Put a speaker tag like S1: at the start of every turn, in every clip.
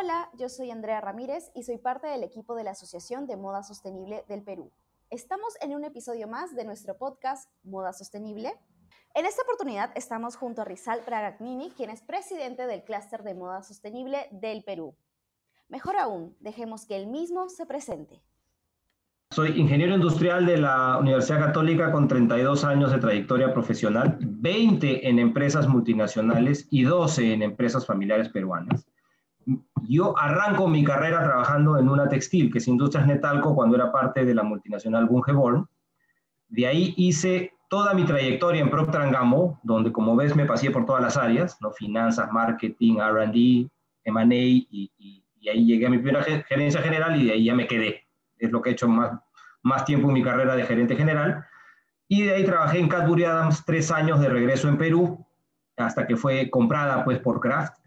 S1: Hola, yo soy Andrea Ramírez y soy parte del equipo de la Asociación de Moda Sostenible del Perú. Estamos en un episodio más de nuestro podcast Moda Sostenible. En esta oportunidad estamos junto a Rizal Pragagnini, quien es presidente del clúster de moda sostenible del Perú. Mejor aún, dejemos que él mismo se presente.
S2: Soy ingeniero industrial de la Universidad Católica con 32 años de trayectoria profesional, 20 en empresas multinacionales y 12 en empresas familiares peruanas yo arranco mi carrera trabajando en una textil, que es Industrias Netalco, cuando era parte de la multinacional Bungeborn. De ahí hice toda mi trayectoria en Procter Gamble, donde como ves me pasé por todas las áreas, ¿no? finanzas, marketing, R&D, M&A, y, y, ahí llegué a mi primera gerencia general y de ahí ya me quedé. Es lo que he hecho más, más tiempo en mi carrera de gerente general. Y de ahí trabajé en Cadbury Adams tres años de regreso en Perú, hasta que fue comprada pues por Kraft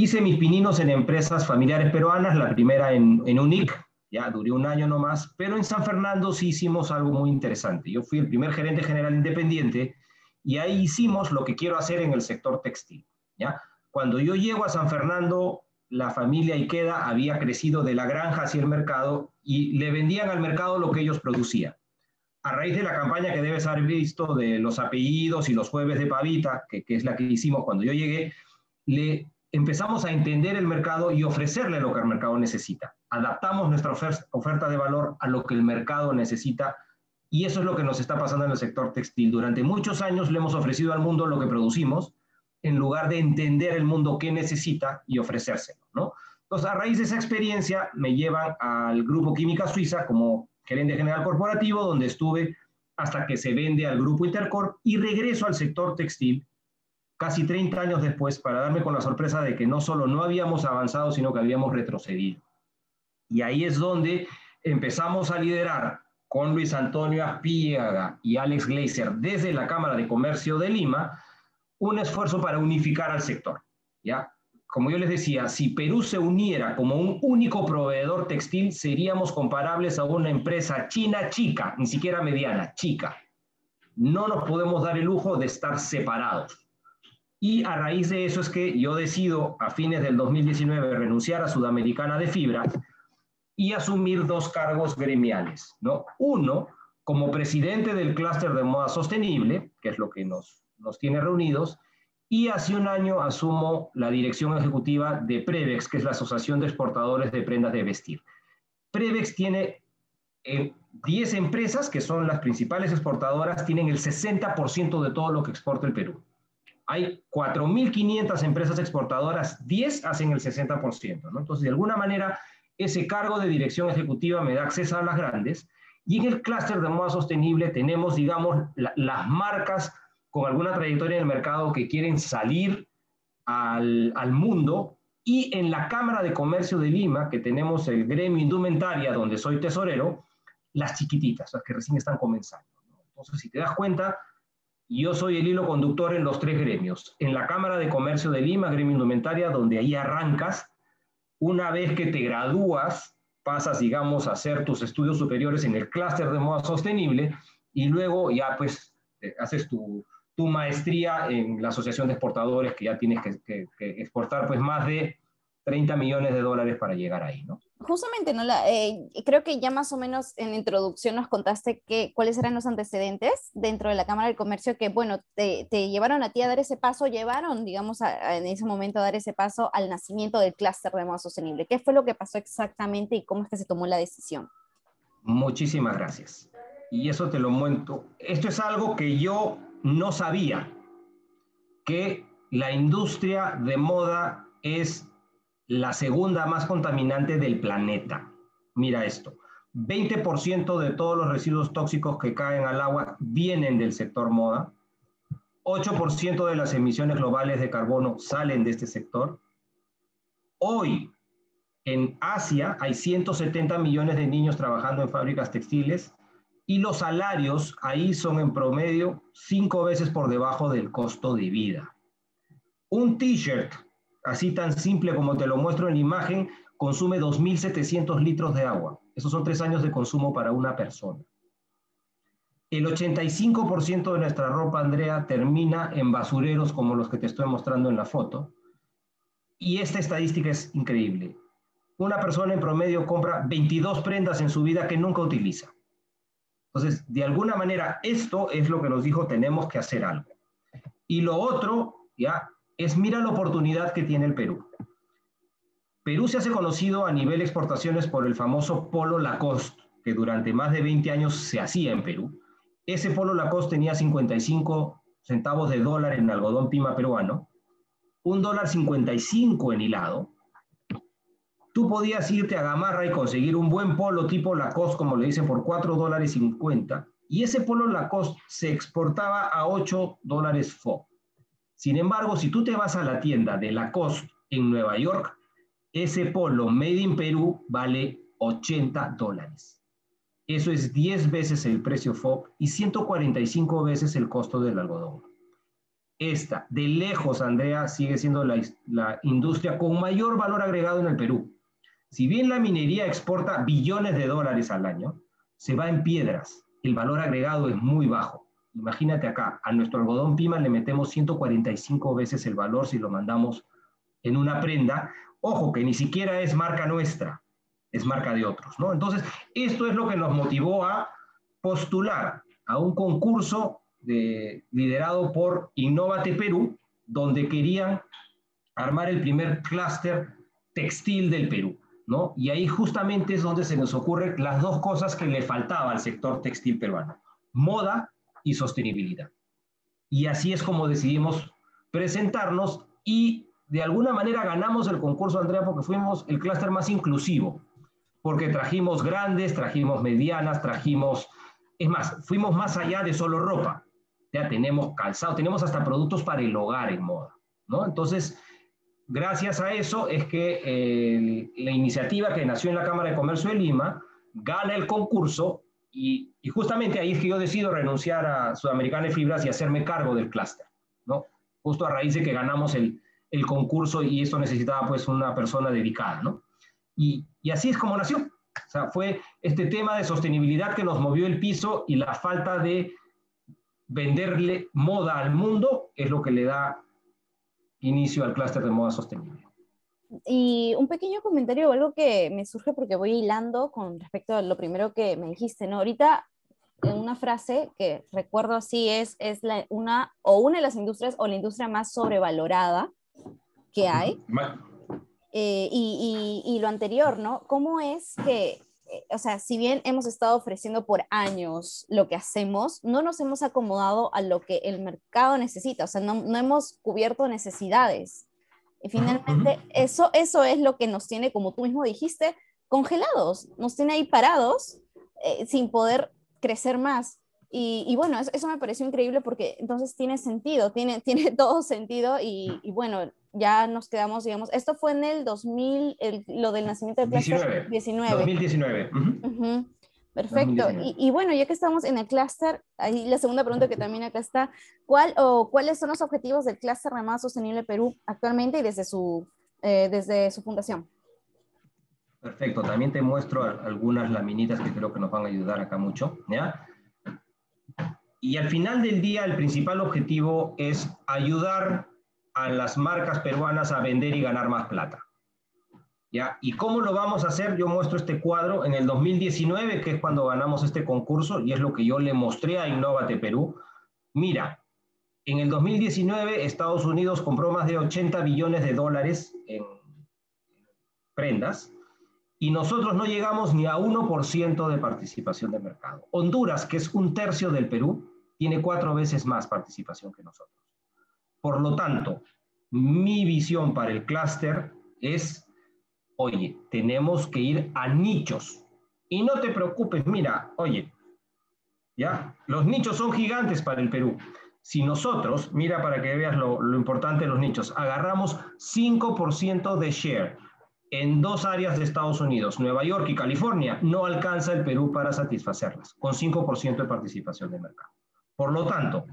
S2: Hice mis pininos en empresas familiares peruanas, la primera en, en UNIC, ya duré un año nomás, pero en San Fernando sí hicimos algo muy interesante. Yo fui el primer gerente general independiente y ahí hicimos lo que quiero hacer en el sector textil. ¿ya? Cuando yo llego a San Fernando, la familia Ikeda había crecido de la granja hacia el mercado y le vendían al mercado lo que ellos producían. A raíz de la campaña que debes haber visto de los apellidos y los jueves de pavita, que, que es la que hicimos cuando yo llegué, le empezamos a entender el mercado y ofrecerle lo que el mercado necesita. Adaptamos nuestra oferta de valor a lo que el mercado necesita y eso es lo que nos está pasando en el sector textil. Durante muchos años le hemos ofrecido al mundo lo que producimos en lugar de entender el mundo qué necesita y ofrecérselo. Entonces, a raíz de esa experiencia, me llevan al Grupo Química Suiza como gerente general corporativo, donde estuve hasta que se vende al Grupo Intercorp y regreso al sector textil casi 30 años después para darme con la sorpresa de que no solo no habíamos avanzado, sino que habíamos retrocedido. Y ahí es donde empezamos a liderar con Luis Antonio Aspiaga y Alex Gleiser desde la Cámara de Comercio de Lima un esfuerzo para unificar al sector. ¿ya? Como yo les decía, si Perú se uniera como un único proveedor textil, seríamos comparables a una empresa china chica, ni siquiera mediana, chica. No nos podemos dar el lujo de estar separados. Y a raíz de eso es que yo decido a fines del 2019 renunciar a Sudamericana de Fibra y asumir dos cargos gremiales. ¿no? Uno, como presidente del clúster de moda sostenible, que es lo que nos, nos tiene reunidos, y hace un año asumo la dirección ejecutiva de Prevex, que es la Asociación de Exportadores de Prendas de Vestir. Prevex tiene 10 eh, empresas que son las principales exportadoras, tienen el 60% de todo lo que exporta el Perú hay 4.500 empresas exportadoras, 10 hacen el 60%, ¿no? Entonces, de alguna manera, ese cargo de dirección ejecutiva me da acceso a las grandes. Y en el clúster de moda sostenible tenemos, digamos, las marcas con alguna trayectoria en el mercado que quieren salir al, al mundo. Y en la Cámara de Comercio de Lima, que tenemos el gremio indumentaria, donde soy tesorero, las chiquititas, las que recién están comenzando. Entonces, si te das cuenta, yo soy el hilo conductor en los tres gremios. En la Cámara de Comercio de Lima, gremio indumentaria, donde ahí arrancas. Una vez que te gradúas, pasas, digamos, a hacer tus estudios superiores en el clúster de moda sostenible y luego ya pues haces tu, maestría en la Asociación de Exportadores, que ya tienes que, que exportar pues más de 30 millones de dólares para llegar ahí, ¿no?
S1: Justamente, ¿no? La, eh, creo que ya más o menos en la introducción nos contaste que, cuáles eran los antecedentes dentro de la Cámara del Comercio que, bueno, te, llevaron a ti a dar ese paso, llevaron, digamos, en ese momento a dar ese paso al nacimiento del clúster de moda sostenible. ¿Qué fue lo que pasó exactamente y cómo es que se tomó la decisión?
S2: Muchísimas gracias. Y eso te lo muento. Esto es algo que yo no sabía, que la industria de moda es la segunda más contaminante del planeta. Mira esto, 20% de todos los residuos tóxicos que caen al agua vienen del sector moda, 8% de las emisiones globales de carbono salen de este sector. Hoy, en Asia, hay 170 millones de niños trabajando en fábricas textiles y los salarios ahí son en promedio cinco veces por debajo del costo de vida. Un t-shirt así tan simple como te lo muestro en la imagen, consume 2.700 litros de agua. Esos son tres años de consumo para una persona. El 85% de nuestra ropa, Andrea, termina en basureros como los que te estoy mostrando en la foto. Y esta estadística es increíble. Una persona en promedio compra 22 prendas en su vida que nunca utiliza. Entonces, de alguna manera, esto es lo que nos dijo, tenemos que hacer algo. Y lo otro, ya, es mira la oportunidad que tiene el Perú. Perú se hace conocido a nivel exportaciones por el famoso polo Lacoste, que durante más de 20 años se hacía en Perú. Ese polo Lacoste tenía 55 centavos de dólar en algodón pima peruano, un dólar 55 en hilado. Tú podías irte a Gamarra y conseguir un buen polo tipo Lacoste, como le dicen, por 4 dólares 50. Y ese polo Lacoste se exportaba a 8 dólares FO. Sin embargo, si tú te vas a la tienda de Lacoste en Nueva York, ese polo Made in Perú vale 80 dólares. Eso es 10 veces el precio FOB y 145 veces el costo del algodón. Esta, de lejos, Andrea, sigue siendo la, la, industria con mayor valor agregado en el Perú. Si bien la minería exporta billones de dólares al año, se va en piedras. El valor agregado es muy bajo. Imagínate acá, a nuestro algodón pima le metemos 145 veces el valor si lo mandamos en una prenda. Ojo, que ni siquiera es marca nuestra, es marca de otros, ¿no? Entonces, esto es lo que nos motivó a postular a un concurso de, liderado por Innovate Perú, donde querían armar el primer clúster textil del Perú, ¿no? Y ahí justamente es donde se nos ocurren las dos cosas que le faltaba al sector textil peruano, moda y sostenibilidad. Y así es como decidimos presentarnos y de alguna manera ganamos el concurso, Andrea, porque fuimos el clúster más inclusivo, porque trajimos grandes, trajimos medianas, trajimos, es más, fuimos más allá de solo ropa. Ya tenemos calzado, tenemos hasta productos para el hogar en moda, ¿no? Entonces, gracias a eso es que eh, la iniciativa que nació en la Cámara de Comercio de Lima gana el concurso y, justamente ahí es que yo decido renunciar a Sudamericana de Fibras y hacerme cargo del clúster, ¿no? Justo a raíz de que ganamos el, el concurso y esto necesitaba pues una persona dedicada, ¿no? Y, y, así es como nació. O sea, fue este tema de sostenibilidad que nos movió el piso y la falta de venderle moda al mundo es lo que le da inicio al clúster de moda sostenible.
S1: Y un pequeño comentario o algo que me surge porque voy hilando con respecto a lo primero que me dijiste, ¿no? Ahorita una frase que recuerdo así es, es la, una o una de las industrias o la industria más sobrevalorada que hay. Eh, y, y, y, lo anterior, ¿no? ¿Cómo es que, eh, o sea, si bien hemos estado ofreciendo por años lo que hacemos, no nos hemos acomodado a lo que el mercado necesita, o sea, no, no hemos cubierto necesidades. Y finalmente, eso, eso es lo que nos tiene, como tú mismo dijiste, congelados, nos tiene ahí parados eh, sin poder crecer más. Y, bueno, eso, me pareció increíble porque entonces tiene sentido, tiene, tiene todo sentido y, bueno, ya nos quedamos, digamos, esto fue en el 2000, lo del nacimiento del
S2: clúster 19. 2019.
S1: Perfecto. Y, bueno, ya que estamos en el clúster, ahí la segunda pregunta que también acá está, ¿cuál o cuáles son los objetivos del clúster Remada Sostenible Perú actualmente y desde su, eh, desde su fundación?
S2: Perfecto, también te muestro algunas laminitas que creo que nos van a ayudar acá mucho, ¿ya? Y al final del día, el principal objetivo es ayudar a las marcas peruanas a vender y ganar más plata. ¿Y cómo lo vamos a hacer? Yo muestro este cuadro en el 2019, que es cuando ganamos este concurso, y es lo que yo le mostré a Innovate Perú. Mira, en el 2019 Estados Unidos compró más de 80 billones de dólares en prendas, y nosotros no llegamos ni a 1% de participación de mercado. Honduras, que es un tercio del Perú, tiene cuatro veces más participación que nosotros. Por lo tanto, mi visión para el clúster es oye, tenemos que ir a nichos. Y no te preocupes, mira, oye, ¿ya? Los nichos son gigantes para el Perú. Si nosotros, mira para que veas lo, importante de los nichos, agarramos 5% de share en dos áreas de Estados Unidos, Nueva York y California, no alcanza el Perú para satisfacerlas, con 5% de participación de mercado. Por lo tanto,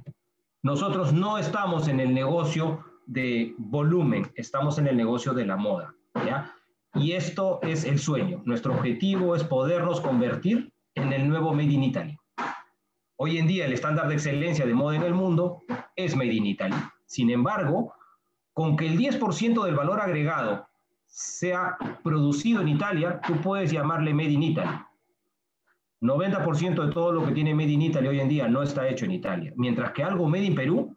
S2: nosotros no estamos en el negocio de volumen, estamos en el negocio de la moda. ¿ya? Y esto es el sueño. Nuestro objetivo es podernos convertir en el nuevo Made in Italy. Hoy en día el estándar de excelencia de moda en el mundo es Made in Italy. Sin embargo, con que el 10% del valor agregado sea producido en Italia, tú puedes llamarle Made in Italy. 90% de todo lo que tiene Made in Italy hoy en día no está hecho en Italia, mientras que algo Made in Perú,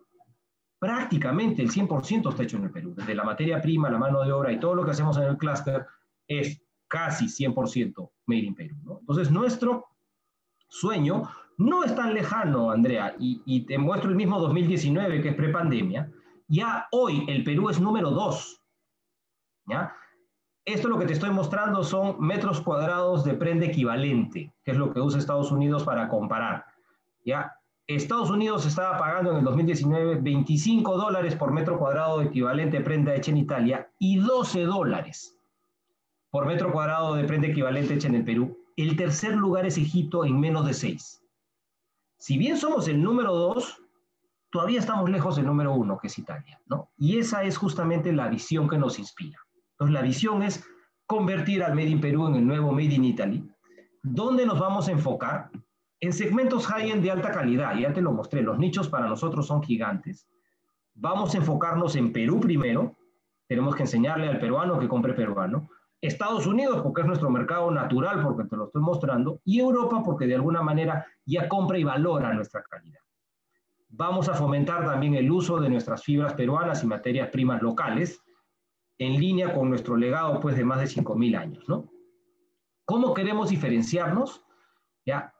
S2: prácticamente el 100% está hecho en el Perú, desde la materia prima, la mano de obra y todo lo que hacemos en el clúster es casi 100% Made in Perú. Entonces, nuestro sueño no es tan lejano, Andrea, y, y te muestro el mismo 2019, que es prepandemia, ya hoy el Perú es número dos. ¿ya? Esto lo que te estoy mostrando son metros cuadrados de prenda equivalente, que es lo que usa Estados Unidos para comparar. ¿ya? Estados Unidos estaba pagando en el 2019 25 dólares por metro cuadrado equivalente de prenda hecha en Italia y 12 dólares por metro cuadrado de prenda equivalente hecha en el Perú. El tercer lugar es Egipto en menos de 6. Si bien somos el número 2, todavía estamos lejos del número 1, que es Italia. ¿no? Y esa es justamente la visión que nos inspira. Entonces, la visión es convertir al Made in Perú en el nuevo Made in Italy. ¿Dónde nos vamos a enfocar? En segmentos high-end de alta calidad. Ya te lo mostré, los nichos para nosotros son gigantes. Vamos a enfocarnos en Perú primero. Tenemos que enseñarle al peruano que compre peruano. Estados Unidos, porque es nuestro mercado natural, porque te lo estoy mostrando. Y Europa, porque de alguna manera ya compra y valora nuestra calidad. Vamos a fomentar también el uso de nuestras fibras peruanas y materias primas locales en línea con nuestro legado pues, de más de 5.000 años. ¿no? ¿Cómo queremos diferenciarnos? ¿Ya?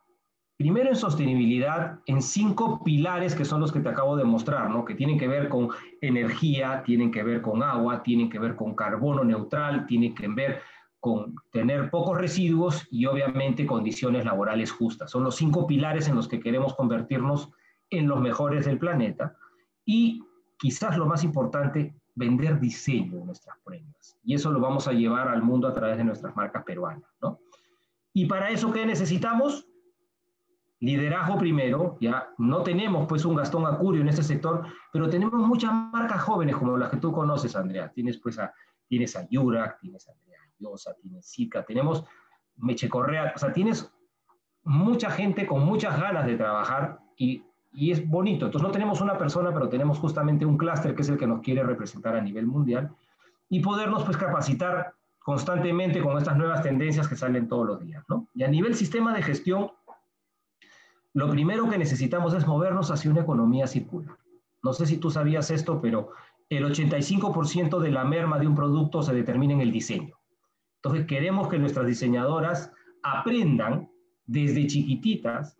S2: Primero en sostenibilidad, en cinco pilares que son los que te acabo de mostrar, ¿no? que tienen que ver con energía, tienen que ver con agua, tienen que ver con carbono neutral, tienen que ver con tener pocos residuos y obviamente condiciones laborales justas. Son los cinco pilares en los que queremos convertirnos en los mejores del planeta. Y quizás lo más importante, vender diseño de nuestras prendas. Y eso lo vamos a llevar al mundo a través de nuestras marcas peruanas, ¿no? Y para eso, ¿qué necesitamos? Liderazgo primero, ya no tenemos pues un Gastón Acurio en ese sector, pero tenemos muchas marcas jóvenes como las que tú conoces, Andrea. Tienes pues a, tienes a Yurak, tienes a Andrea Yosa, tienes Zika, tenemos Meche Correa, o sea, tienes mucha gente con muchas ganas de trabajar y y es bonito. Entonces no tenemos una persona, pero tenemos justamente un clúster que es el que nos quiere representar a nivel mundial y podernos pues capacitar constantemente con estas nuevas tendencias que salen todos los días, ¿no? Y a nivel sistema de gestión, lo primero que necesitamos es movernos hacia una economía circular. No sé si tú sabías esto, pero el 85% de la merma de un producto se determina en el diseño. Entonces queremos que nuestras diseñadoras aprendan desde chiquititas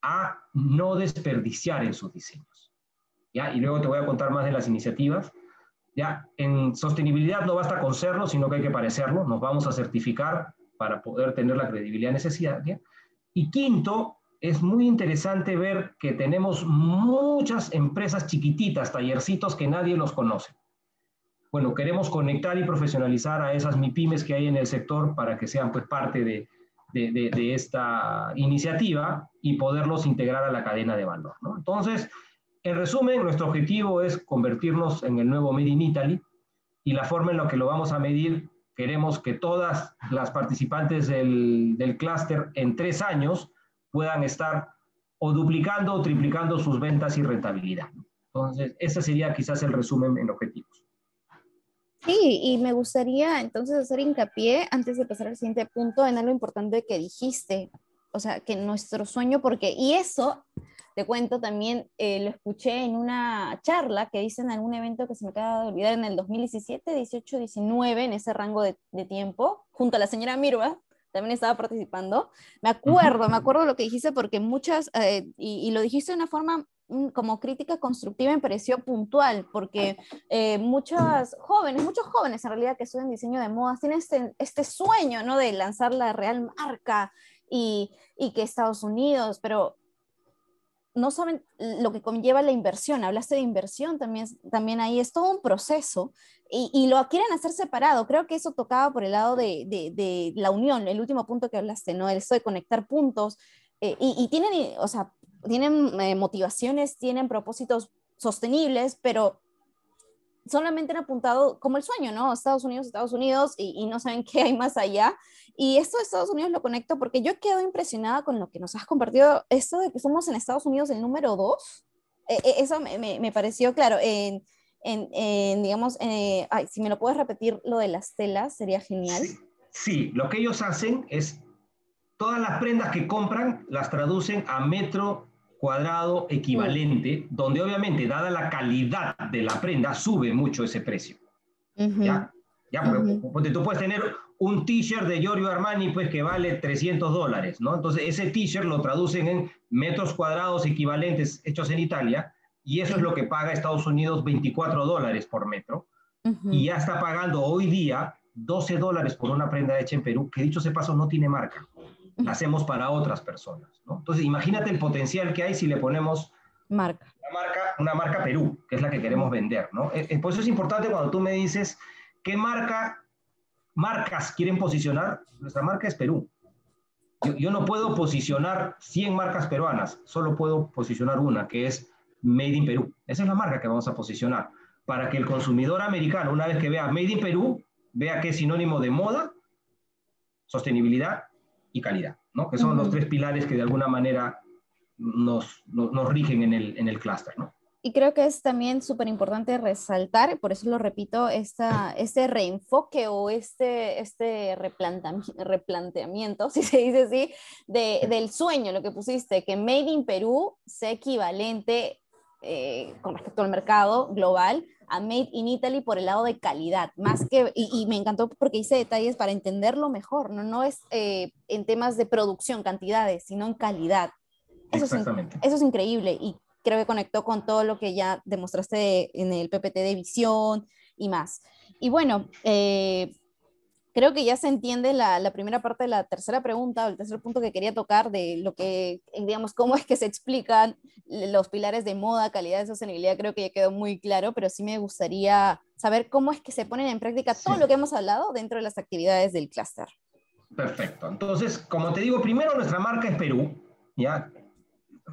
S2: a no desperdiciar en sus diseños. ¿ya? Y luego te voy a contar más de las iniciativas. ¿ya? En sostenibilidad no basta con serlo, sino que hay que parecerlo. Nos vamos a certificar para poder tener la credibilidad necesaria. Y quinto, es muy interesante ver que tenemos muchas empresas chiquititas, tallercitos que nadie los conoce. Bueno, queremos conectar y profesionalizar a esas MIPIMES que hay en el sector para que sean pues parte de, de, esta iniciativa y poderlos integrar a la cadena de valor. ¿no? Entonces, en resumen, nuestro objetivo es convertirnos en el nuevo Made in Italy y la forma en la que lo vamos a medir, queremos que todas las participantes del, del clúster en tres años puedan estar o duplicando o triplicando sus ventas y rentabilidad. Entonces, ese sería quizás el resumen en objetivos.
S1: Sí, y me gustaría entonces hacer hincapié, antes de pasar al siguiente punto, en algo importante que dijiste, o sea, que nuestro sueño, porque, y eso, te cuento también, eh, lo escuché en una charla que dicen en algún evento que se me acaba de olvidar en el 2017, 18, 19, en ese rango de, tiempo, junto a la señora Mirva, también estaba participando. Me acuerdo, me acuerdo lo que dijiste porque muchas, eh, y, y, lo dijiste de una forma como crítica constructiva me pareció puntual, porque eh, muchas jóvenes, muchos jóvenes en realidad que estudian diseño de modas tienen este, este sueño, ¿no? De lanzar la real marca y, y, que Estados Unidos, pero no saben lo que conlleva la inversión. Hablaste de inversión también, también ahí, es todo un proceso y, y lo quieren hacer separado. Creo que eso tocaba por el lado de, de, la unión, el último punto que hablaste, ¿no? El esto de conectar puntos. Eh, y, y, tienen, o sea, tienen eh, motivaciones, tienen propósitos sostenibles, pero solamente han apuntado como el sueño, ¿no? Estados Unidos, Estados Unidos, y, no saben qué hay más allá. Y esto de Estados Unidos lo conecto porque yo quedo impresionada con lo que nos has compartido, esto de que somos en Estados Unidos el número dos. E, e, eso me, me, pareció claro. En, en, digamos, eh, ay, si me lo puedes repetir, lo de las telas, sería genial.
S2: Sí, lo que ellos hacen es, todas las prendas que compran las traducen a metro cuadrado equivalente, donde obviamente, dada la calidad de la prenda, sube mucho ese precio. ¿Ya? Ya, porque, tú puedes tener un t-shirt de Giorgio Armani, pues que vale 300 dólares, ¿no? Entonces, ese t-shirt lo traducen en metros cuadrados equivalentes hechos en Italia, y eso es lo que paga Estados Unidos 24 dólares por metro, y ya está pagando hoy día 12 dólares por una prenda hecha en Perú, que dicho sea paso no tiene marca. Hacemos para otras personas, ¿no? Entonces, imagínate el potencial que hay si le ponemos
S1: marca.
S2: Una, marca, una marca Perú, que es la que queremos vender, ¿no? Eh, eh, por eso es importante cuando tú me dices qué marca, marcas quieren posicionar, nuestra marca es Perú. Yo, yo no puedo posicionar 100 marcas peruanas, solo puedo posicionar una, que es Made in Perú. Esa es la marca que vamos a posicionar, para que el consumidor americano, una vez que vea Made in Perú, vea que es sinónimo de moda, sostenibilidad y calidad, ¿no? que son los tres pilares que de alguna manera nos, nos, rigen en el, en el clúster. ¿no?
S1: Y creo que es también súper importante resaltar, por eso lo repito, esta, este reenfoque o este, este replanteamiento, si se dice así, de, del sueño, lo que pusiste, que Made in Perú sea equivalente eh, con respecto al mercado global a Made in Italy por el lado de calidad, más que, y, me encantó porque hice detalles para entenderlo mejor, no, no es eh, en temas de producción, cantidades, sino en calidad. Eso. Es, eso es increíble y creo que conectó con todo lo que ya demostraste en el PPT de visión y más. Y bueno, eh, creo que ya se entiende la, primera parte de la tercera pregunta, o el tercer punto que quería tocar de lo que, digamos, cómo es que se explican los pilares de moda, calidad y sostenibilidad, creo que ya quedó muy claro, pero sí me gustaría saber cómo es que se ponen en práctica todo lo que hemos hablado dentro de las actividades del clúster.
S2: Perfecto. Entonces, como te digo, primero nuestra marca es Perú, ¿ya?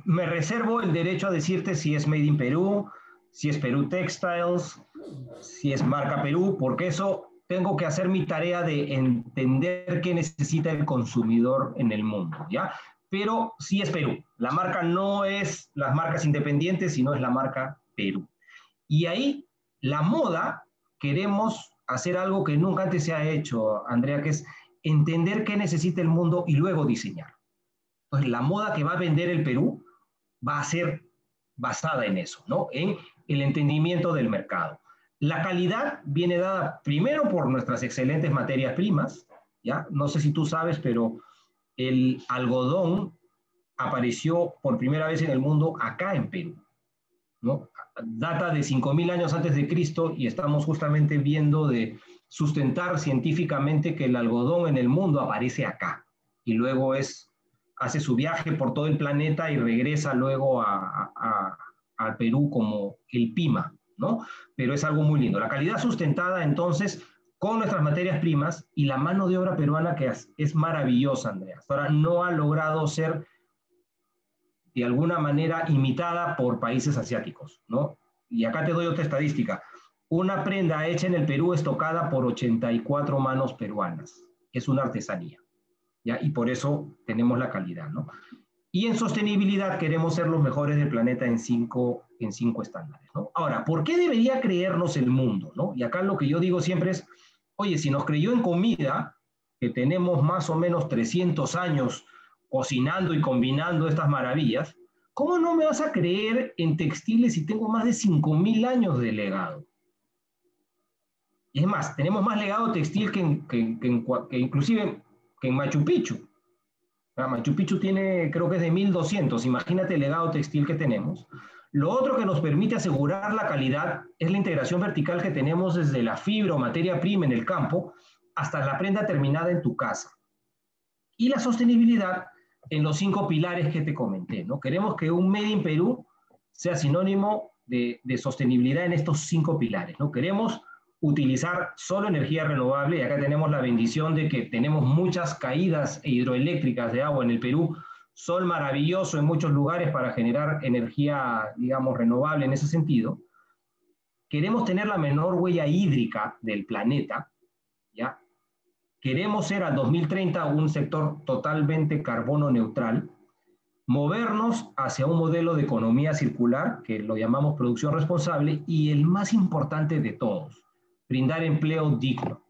S2: Me reservo el derecho a decirte si es Made in Perú, si es Perú Textiles, si es marca Perú, porque eso tengo que hacer mi tarea de entender qué necesita el consumidor en el mundo, ¿ya? Pero sí es Perú. La marca no es las marcas independientes, sino es la marca Perú. Y ahí, la moda, queremos hacer algo que nunca antes se ha hecho, Andrea, que es entender qué necesita el mundo y luego diseñar. Entonces, la moda que va a vender el Perú va a ser basada en eso, ¿no? En el entendimiento del mercado. La calidad viene dada primero por nuestras excelentes materias primas, ¿ya? No sé si tú sabes, pero el algodón apareció por primera vez en el mundo acá en Perú, ¿no? Data de 5.000 años antes de Cristo y estamos justamente viendo de sustentar científicamente que el algodón en el mundo aparece acá y luego es, hace su viaje por todo el planeta y regresa luego a, a Perú como el Pima, ¿no? Pero es algo muy lindo. La calidad sustentada, entonces, con nuestras materias primas y la mano de obra peruana que es, maravillosa, Andrea. ahora no ha logrado ser de alguna manera imitada por países asiáticos, ¿no? Y acá te doy otra estadística. Una prenda hecha en el Perú es tocada por 84 manos peruanas. Es una artesanía. Y por eso tenemos la calidad, ¿no? Y en sostenibilidad queremos ser los mejores del planeta en cinco, en cinco estándares. Ahora, ¿por qué debería creernos el mundo? Y acá lo que yo digo siempre es, oye, si nos creyó en comida, que tenemos más o menos 300 años cocinando y combinando estas maravillas, ¿cómo no me vas a creer en textiles si tengo más de 5.000 años de legado? Y es más, tenemos más legado textil que, que, que inclusive que en Machu Picchu. Machu Picchu tiene, creo que es de 1200, imagínate el legado textil que tenemos. Lo otro que nos permite asegurar la calidad es la integración vertical que tenemos desde la fibra o materia prima en el campo hasta la prenda terminada en tu casa. Y la sostenibilidad en los cinco pilares que te comenté. ¿no? Queremos que un Made in Perú sea sinónimo de, de sostenibilidad en estos cinco pilares. ¿no? Queremos utilizar solo energía renovable y acá tenemos la bendición de que tenemos muchas caídas hidroeléctricas de agua en el Perú, sol maravilloso en muchos lugares para generar energía, digamos, renovable en ese sentido. Queremos tener la menor huella hídrica del planeta, ¿ya? Queremos ser al 2030 un sector totalmente carbono neutral movernos hacia un modelo de economía circular, que lo llamamos producción responsable, y el más importante de todos, brindar empleo digno.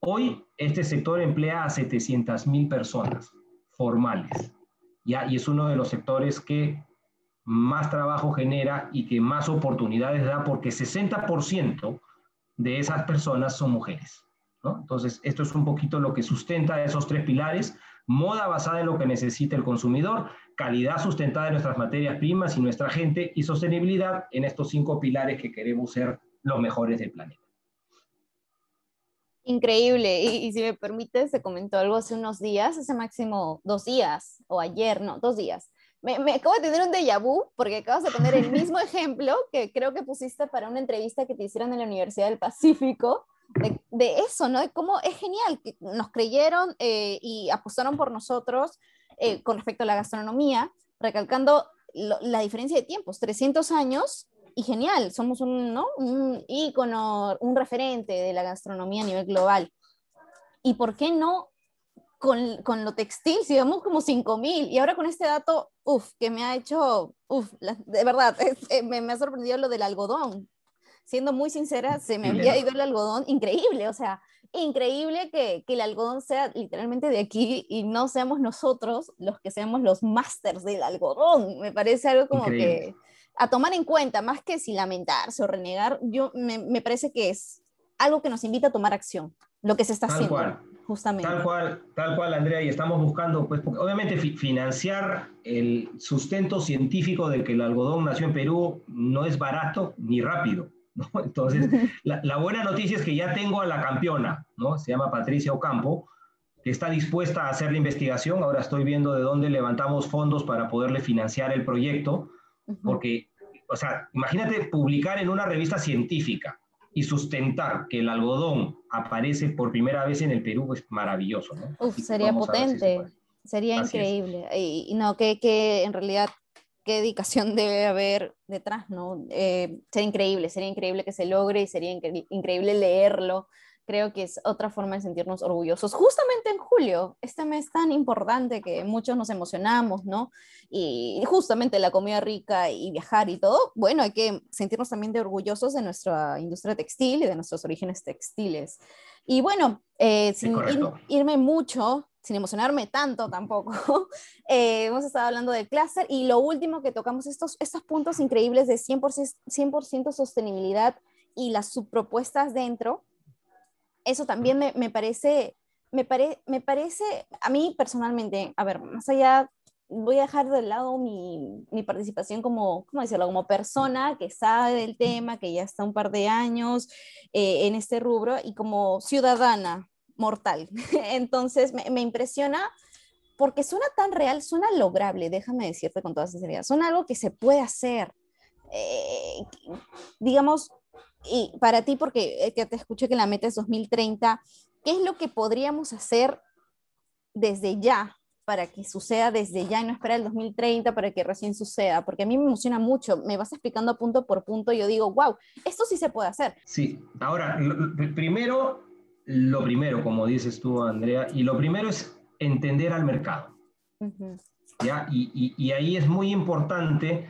S2: Hoy este sector emplea a 700.000 personas formales, ¿ya? y es uno de los sectores que más trabajo genera y que más oportunidades da porque 60% de esas personas son mujeres. Entonces, esto es un poquito lo que sustenta esos tres pilares, moda basada en lo que necesita el consumidor, calidad sustentada en nuestras materias primas y nuestra gente y sostenibilidad en estos cinco pilares que queremos ser los mejores del planeta.
S1: Increíble. Y, si me permite, se comentó algo hace unos días, hace máximo dos días, o ayer, no, dos días. Me, me, acabo de tener un déjà vu porque acabas de poner el mismo ejemplo que creo que pusiste para una entrevista que te hicieron en la Universidad del Pacífico, de, de eso, ¿no? De cómo es genial, que nos creyeron eh, y apostaron por nosotros eh, con respecto a la gastronomía, recalcando la diferencia de tiempos, 300 años y genial, somos un, ¿no? un ícono, un referente de la gastronomía a nivel global. ¿Y por qué no con, con lo textil? Si vemos como 5.000 y ahora con este dato, uff, que me ha hecho, uff, de verdad, eh, me, me, ha sorprendido lo del algodón. Siendo muy sincera, se me había ido el algodón, increíble, o sea, increíble que, que, el algodón sea literalmente de aquí y no seamos nosotros los que seamos los masters del algodón. Me parece algo como que a tomar en cuenta, más que si lamentarse o renegar, yo me, me, parece que es algo que nos invita a tomar acción, lo que se está haciendo.
S2: Cual. Justamente. Tal cual, tal cual, Andrea, y estamos buscando, pues, obviamente financiar el sustento científico de que el algodón nació en Perú no es barato ni rápido. Entonces, la, buena noticia es que ya tengo a la campeona, ¿no? Se llama Patricia Ocampo, que está dispuesta a hacer la investigación. Ahora estoy viendo de dónde levantamos fondos para poderle financiar el proyecto, porque, o sea, imagínate publicar en una revista científica y sustentar que el algodón aparece por primera vez en el Perú es maravilloso, ¿no?
S1: Uf, sería potente, sería increíble. Y, y, no, que, que en realidad qué dedicación debe haber detrás, ¿no? Eh, sería increíble, sería increíble que se logre y sería increíble leerlo. Creo que es otra forma de sentirnos orgullosos. Justamente en julio, este mes tan importante que muchos nos emocionamos, ¿no? Y justamente la comida rica y viajar y todo, bueno, hay que sentirnos también de orgullosos de nuestra industria textil y de nuestros orígenes textiles. Y bueno, eh, sin irme mucho, sin emocionarme tanto tampoco, eh, hemos estado hablando del clúster y lo último que tocamos, estos, estos puntos increíbles de 100%, 100 sostenibilidad y las subpropuestas dentro, eso también me, me parece, me, pare, me parece, a mí personalmente, a ver, más allá, voy a dejar de lado mi, mi participación como, ¿cómo decirlo?, como persona que sabe del tema, que ya está un par de años eh, en este rubro y como ciudadana, mortal. Entonces me, impresiona porque suena tan real, suena lograble, déjame decirte con toda sinceridad, suena algo que se puede hacer. Eh, digamos, y para ti, porque te, te escuché que la meta es 2030, ¿qué es lo que podríamos hacer desde ya para que suceda desde ya y no esperar el 2030 para que recién suceda, porque a mí me emociona mucho, me vas explicando punto por punto y yo digo, wow, esto sí se puede hacer.
S2: Sí, ahora, primero lo primero, como dices tú, Andrea, y lo primero es entender al mercado. ¿ya? Y, y, ahí es muy importante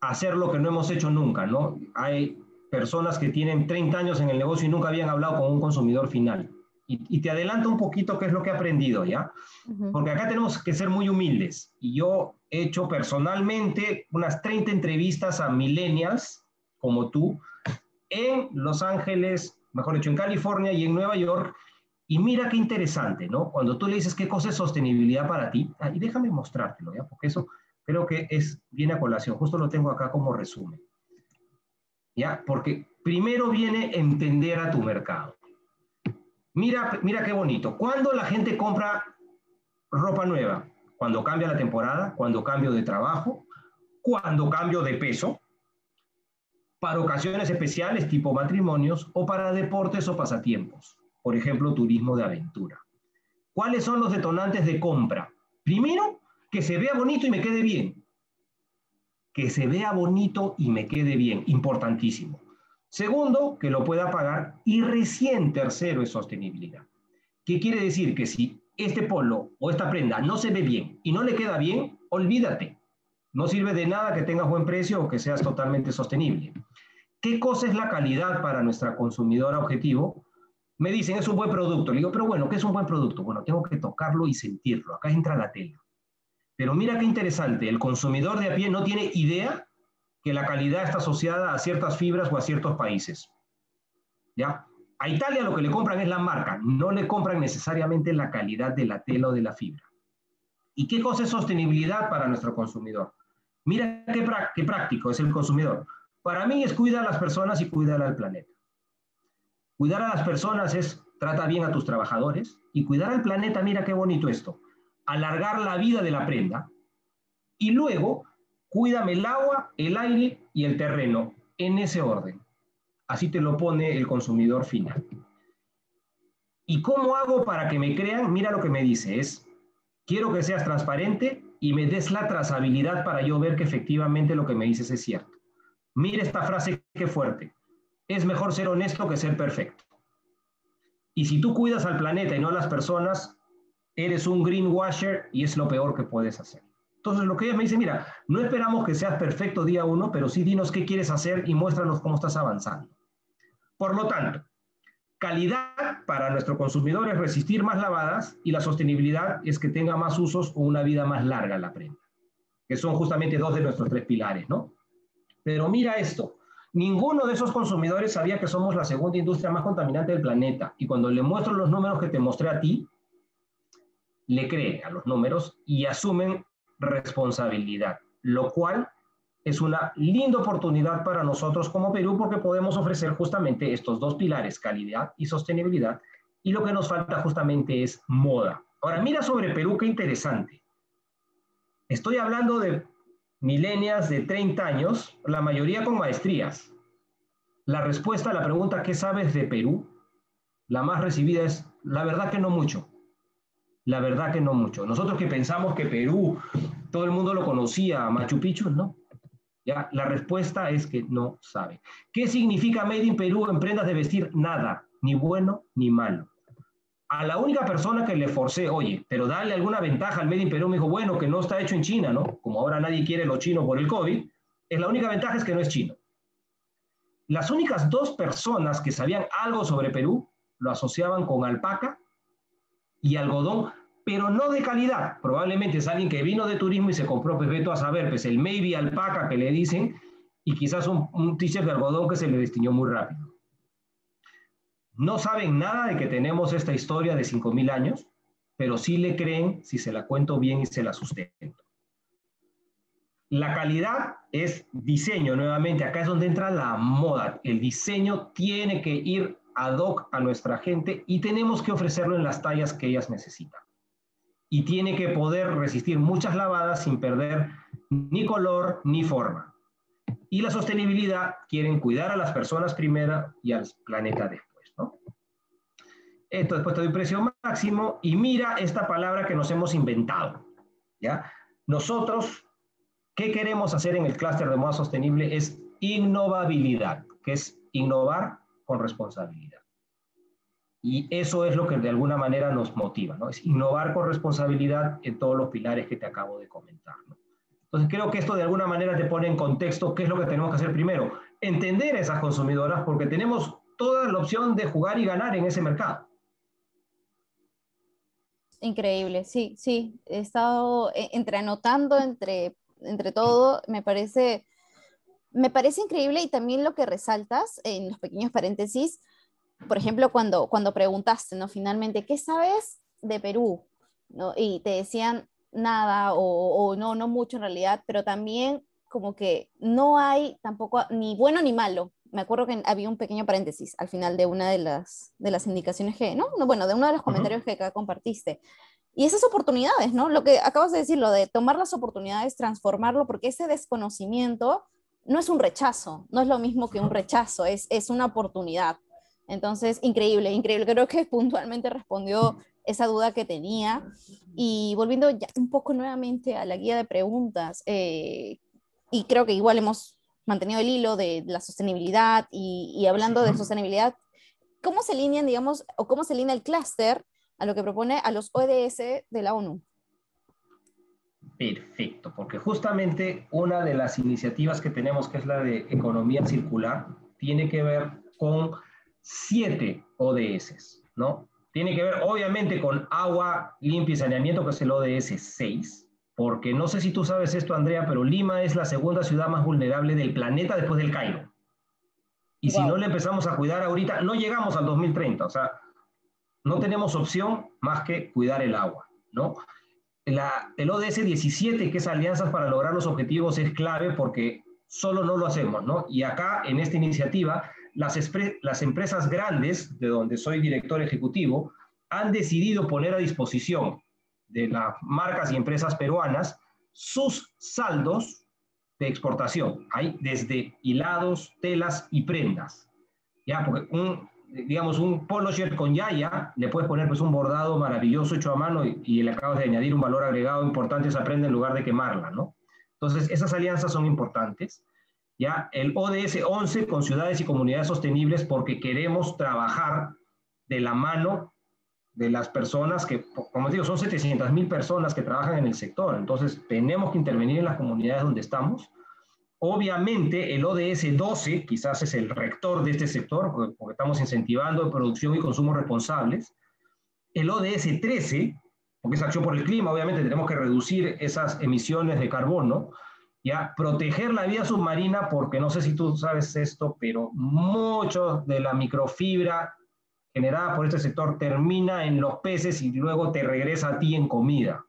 S2: hacer lo que no hemos hecho nunca, ¿no? Hay personas que tienen 30 años en el negocio y nunca habían hablado con un consumidor final. Y, y te adelanto un poquito qué es lo que he aprendido, ¿ya? Porque acá tenemos que ser muy humildes. Y yo he hecho personalmente unas 30 entrevistas a millennials, como tú, en Los Ángeles, mejor dicho, en California y en Nueva York. Y mira qué interesante, ¿no? Cuando tú le dices qué cosa es sostenibilidad para ti, y déjame mostrártelo, ¿ya? Porque eso creo que es, viene a colación, justo lo tengo acá como resumen. ¿Ya? Porque primero viene entender a tu mercado. Mira, mira qué bonito. Cuando la gente compra ropa nueva? Cuando cambia la temporada, cuando cambio de trabajo, cuando cambio de peso, para ocasiones especiales tipo matrimonios o para deportes o pasatiempos, por ejemplo, turismo de aventura. ¿Cuáles son los detonantes de compra? Primero, que se vea bonito y me quede bien. Que se vea bonito y me quede bien, importantísimo. Segundo, que lo pueda pagar. Y recién tercero es sostenibilidad. ¿Qué quiere decir? Que si este polo o esta prenda no se ve bien y no le queda bien, olvídate. No sirve de nada que tengas buen precio o que seas totalmente sostenible. ¿Qué cosa es la calidad para nuestra consumidora objetivo? Me dicen, es un buen producto. Le digo, pero bueno, ¿qué es un buen producto? Bueno, tengo que tocarlo y sentirlo. Acá entra la tela. Pero mira qué interesante, el consumidor de a pie no tiene idea que la calidad está asociada a ciertas fibras o a ciertos países. ¿Ya? A Italia lo que le compran es la marca, no le compran necesariamente la calidad de la tela o de la fibra. ¿Y qué cosa es sostenibilidad para nuestro consumidor? Mira qué, qué práctico es el consumidor. Para mí es cuidar a las personas y cuidar al planeta. Cuidar a las personas es trata bien a tus trabajadores y cuidar al planeta, mira qué bonito esto, alargar la vida de la prenda y luego cuídame el agua, el aire y el terreno en ese orden. Así te lo pone el consumidor final. ¿Y cómo hago para que me crean? Mira lo que me dice, es, quiero que seas transparente y me des la trazabilidad para yo ver que efectivamente lo que me dices es cierto. Mira esta frase, qué fuerte. Es mejor ser honesto que ser perfecto. Y si tú cuidas al planeta y no a las personas, eres un greenwasher y es lo peor que puedes hacer. Entonces, lo que ella me dice, mira, no esperamos que seas perfecto día uno, pero sí dinos qué quieres hacer y muéstranos cómo estás avanzando. Por lo tanto, calidad para nuestro consumidor es resistir más lavadas y la sostenibilidad es que tenga más usos o una vida más larga la prenda, que son justamente dos de nuestros tres pilares, ¿no? Pero mira esto, ninguno de esos consumidores sabía que somos la segunda industria más contaminante del planeta y cuando le muestro los números que te mostré a ti, le creen a los números y asumen responsabilidad, lo cual es una linda oportunidad para nosotros como Perú porque podemos ofrecer justamente estos dos pilares, calidad y sostenibilidad, y lo que nos falta justamente es moda. Ahora, mira sobre Perú, qué interesante. Estoy hablando de milenias de 30 años, la mayoría con maestrías. La respuesta a la pregunta ¿qué sabes de Perú? La más recibida es, la verdad que no mucho. La verdad que no mucho. Nosotros que pensamos que Perú, todo el mundo lo conocía, Machu Picchu, ¿no? La respuesta es que no sabe. ¿Qué significa Made in Perú en prendas de vestir? Nada, ni bueno ni malo. A la única persona que le forcé, oye, pero dale alguna ventaja al Made in Perú, me dijo, bueno, que no está hecho en China, ¿no? Como ahora nadie quiere lo chino por el COVID, es la única ventaja es que no es chino. Las únicas dos personas que sabían algo sobre Perú lo asociaban con alpaca y algodón pero no de calidad. Probablemente es alguien que vino de turismo y se compró, pues veto a saber, pues el maybe alpaca que le dicen y quizás un, un t-shirt de algodón que se le destiñó muy rápido. No saben nada de que tenemos esta historia de 5.000 años, pero sí le creen si se la cuento bien y se la sustento. La calidad es diseño, nuevamente, acá es donde entra la moda. El diseño tiene que ir ad hoc a nuestra gente y tenemos que ofrecerlo en las tallas que ellas necesitan y tiene que poder resistir muchas lavadas sin perder ni color ni forma. Y la sostenibilidad quieren cuidar a las personas primero y al planeta después. ¿no? Esto después te doy precio máximo y mira esta palabra que nos hemos inventado. ¿ya? Nosotros, ¿qué queremos hacer en el clúster de moda sostenible? Es innovabilidad, que es innovar con responsabilidad. Y eso es lo que de alguna manera nos motiva, ¿no? Es innovar con responsabilidad en todos los pilares que te acabo de comentar. Entonces creo que esto de alguna manera te pone en contexto qué es lo que tenemos que hacer primero. Entender a esas consumidoras porque tenemos toda la opción de jugar y ganar en ese mercado.
S1: Increíble, sí, sí. He estado eh, entre anotando, entre, entre todo, me parece, me parece increíble y también lo que resaltas en los pequeños paréntesis, por ejemplo, cuando, cuando preguntaste, ¿no? Finalmente, ¿qué sabes de Perú? ¿no? Y te decían nada o, no, no mucho en realidad, pero también como que no hay tampoco ni bueno ni malo. Me acuerdo que había un pequeño paréntesis al final de una de las, de las indicaciones que, ¿no? no bueno, de uno de los comentarios que acá compartiste. Y esas oportunidades, ¿no? Lo que acabas de decir, lo de tomar las oportunidades, transformarlo, porque ese desconocimiento no es un rechazo, no es lo mismo que un rechazo, es, es una oportunidad. Entonces, increíble, increíble. Creo que puntualmente respondió esa duda que tenía. Y volviendo ya un poco nuevamente a la guía de preguntas, eh, y creo que igual hemos mantenido el hilo de la sostenibilidad y, hablando de sostenibilidad, ¿cómo se alinean, digamos, o cómo se alinea el clúster a lo que propone a los ODS de la ONU?
S2: Perfecto, porque justamente una de las iniciativas que tenemos, que es la de economía circular, tiene que ver con siete ODS, ¿no? Tiene que ver obviamente con agua limpia y saneamiento, que es el ODS 6, porque no sé si tú sabes esto, Andrea, pero Lima es la segunda ciudad más vulnerable del planeta después del Cairo. Y si no le empezamos a cuidar ahorita, no llegamos al 2030, o sea, no tenemos opción más que cuidar el agua, ¿no? La, el ODS 17, que es Alianzas para lograr los objetivos, es clave porque solo no lo hacemos, ¿no? Y acá, en esta iniciativa, las, las empresas grandes, de donde soy director ejecutivo, han decidido poner a disposición de las marcas y empresas peruanas sus saldos de exportación. Hay desde hilados, telas y prendas. Ya, digamos, un polo shirt con yaya, le puedes poner pues un bordado maravilloso hecho a mano y, le acabas de añadir un valor agregado importante esa prenda en lugar de quemarla, ¿no? Entonces, esas alianzas son importantes. El ODS 11 con ciudades y comunidades sostenibles porque queremos trabajar de la mano de las personas que, como digo, son 700 mil personas que trabajan en el sector. Entonces, tenemos que intervenir en las comunidades donde estamos. Obviamente, el ODS 12 quizás es el rector de este sector, porque estamos incentivando producción y consumo responsables. El ODS 13, porque es acción por el clima, obviamente tenemos que reducir esas emisiones de carbono. Ya, proteger la vida submarina, porque no sé si tú sabes esto, pero mucho de la microfibra generada por este sector termina en los peces y luego te regresa a ti en comida.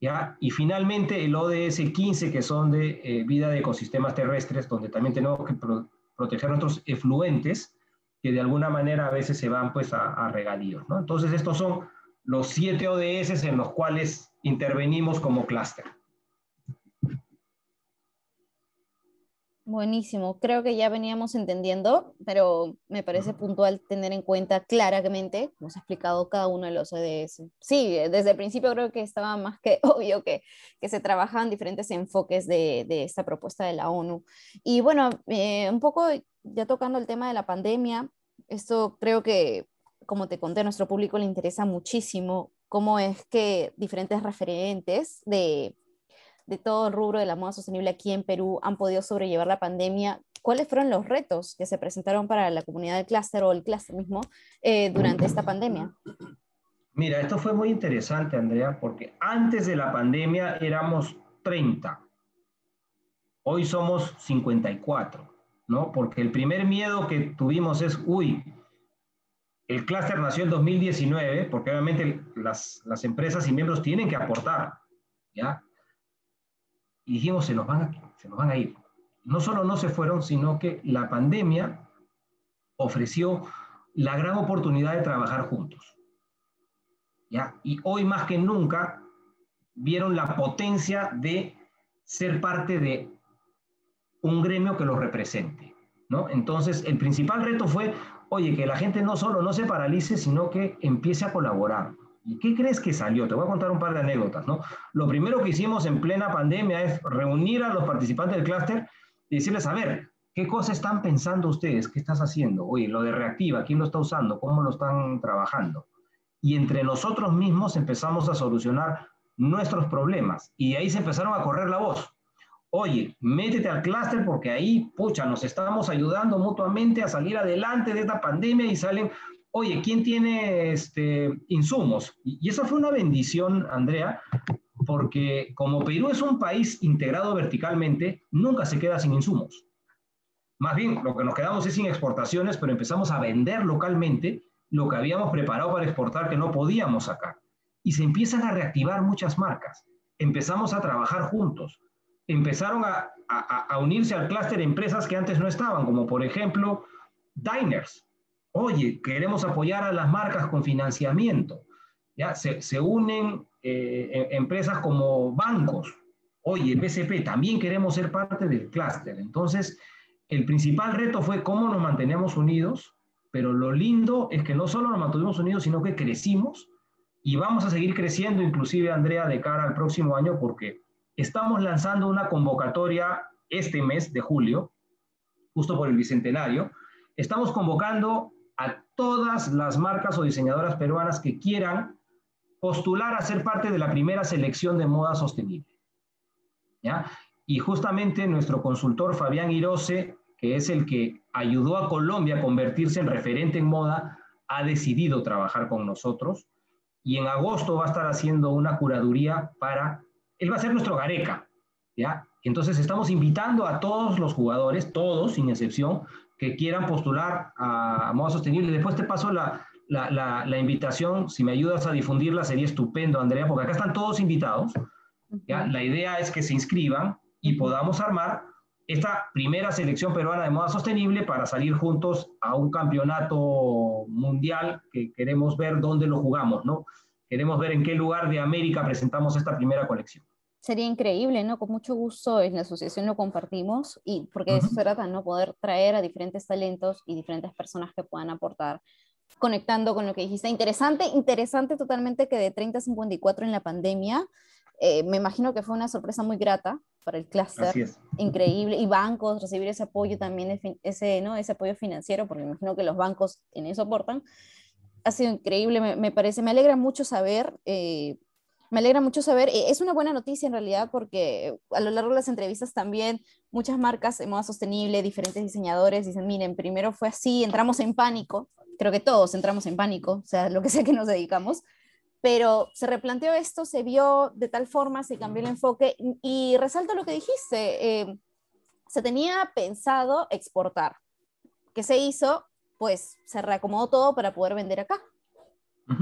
S2: ¿Ya? Y finalmente el ODS 15, que son de eh, vida de ecosistemas terrestres, donde también tenemos que proteger nuestros efluentes, que de alguna manera a veces se van pues a, a regadíos. ¿no? Entonces estos son los siete ODS en los cuales intervenimos como clúster.
S1: Buenísimo, creo que ya veníamos entendiendo, pero me parece puntual tener en cuenta claramente, como se ha explicado cada uno de los ODS. Sí, desde el principio creo que estaba más que obvio que, que se trabajaban diferentes enfoques de, de, esta propuesta de la ONU. Y bueno, eh, un poco ya tocando el tema de la pandemia, esto creo que, como te conté, a nuestro público le interesa muchísimo cómo es que diferentes referentes de de todo el rubro de la moda sostenible aquí en Perú han podido sobrellevar la pandemia. ¿Cuáles fueron los retos que se presentaron para la comunidad del clúster o el clúster mismo eh, durante esta pandemia?
S2: Mira, esto fue muy interesante, Andrea, porque antes de la pandemia éramos 30. Hoy somos 54, ¿no? Porque el primer miedo que tuvimos es, uy, el clúster nació en 2019, porque obviamente las, las empresas y miembros tienen que aportar, ¿ya? Y dijimos, se nos, van a, se nos van a ir. No solo no se fueron, sino que la pandemia ofreció la gran oportunidad de trabajar juntos. ¿ya? Y hoy más que nunca vieron la potencia de ser parte de un gremio que los represente. ¿no? Entonces, el principal reto fue, oye, que la gente no solo no se paralice, sino que empiece a colaborar. ¿Y qué crees que salió? Te voy a contar un par de anécdotas, ¿no? Lo primero que hicimos en plena pandemia es reunir a los participantes del clúster y decirles, a ver, ¿qué cosas están pensando ustedes? ¿Qué estás haciendo? Oye, lo de reactiva, ¿quién lo está usando? ¿Cómo lo están trabajando? Y entre nosotros mismos empezamos a solucionar nuestros problemas y ahí se empezaron a correr la voz. Oye, métete al clúster porque ahí, pucha, nos estamos ayudando mutuamente a salir adelante de esta pandemia y salen oye, ¿quién tiene este, insumos? Y, esa fue una bendición, Andrea, porque como Perú es un país integrado verticalmente, nunca se queda sin insumos. Más bien, lo que nos quedamos es sin exportaciones, pero empezamos a vender localmente lo que habíamos preparado para exportar que no podíamos sacar. Y se empiezan a reactivar muchas marcas. Empezamos a trabajar juntos. Empezaron a, a unirse al clúster empresas que antes no estaban, como por ejemplo Diners, oye, queremos apoyar a las marcas con financiamiento. ¿ya? Se, se unen eh, em, empresas como bancos. Oye, BCP, también queremos ser parte del clúster. Entonces, el principal reto fue cómo nos mantenemos unidos, pero lo lindo es que no solo nos mantuvimos unidos, sino que crecimos y vamos a seguir creciendo, inclusive, Andrea, de cara al próximo año, porque estamos lanzando una convocatoria este mes de julio, justo por el Bicentenario. Estamos convocando todas las marcas o diseñadoras peruanas que quieran postular a ser parte de la primera selección de moda sostenible. ¿Ya? Y justamente nuestro consultor Fabián Irose, que es el que ayudó a Colombia a convertirse en referente en moda, ha decidido trabajar con nosotros y en agosto va a estar haciendo una curaduría para, él va a ser nuestro Gareca, ¿ya? Entonces estamos invitando a todos los jugadores, todos sin excepción, que quieran postular a, moda sostenible. Después te paso la, la, la, invitación, si me ayudas a difundirla sería estupendo, Andrea, porque acá están todos invitados. ¿ya? La idea es que se inscriban y podamos armar esta primera selección peruana de moda sostenible para salir juntos a un campeonato mundial que queremos ver dónde lo jugamos, ¿no? Queremos ver en qué lugar de América presentamos esta primera colección.
S1: Sería increíble, ¿no? Con mucho gusto en la asociación lo compartimos y porque de eso se trata, ¿no? Poder traer a diferentes talentos y diferentes personas que puedan aportar conectando con lo que dijiste. Interesante, interesante totalmente que de 30 a 54 en la pandemia, eh, me imagino que fue una sorpresa muy grata para el clúster, increíble, y bancos, recibir ese apoyo también, ese, ¿no? ese apoyo financiero, porque me imagino que los bancos en eso aportan, ha sido increíble, me, me parece, me alegra mucho saber. Eh, me alegra mucho saber, eh, es una buena noticia en realidad porque a lo largo de las entrevistas también muchas marcas de moda sostenible, diferentes diseñadores dicen, miren, primero fue así, entramos en pánico, creo que todos entramos en pánico, o sea, lo que sea que nos dedicamos, pero se replanteó esto, se vio de tal forma, se cambió el enfoque y, resalto lo que dijiste, eh, se tenía pensado exportar. ¿Qué se hizo? Pues se reacomodó todo para poder vender acá.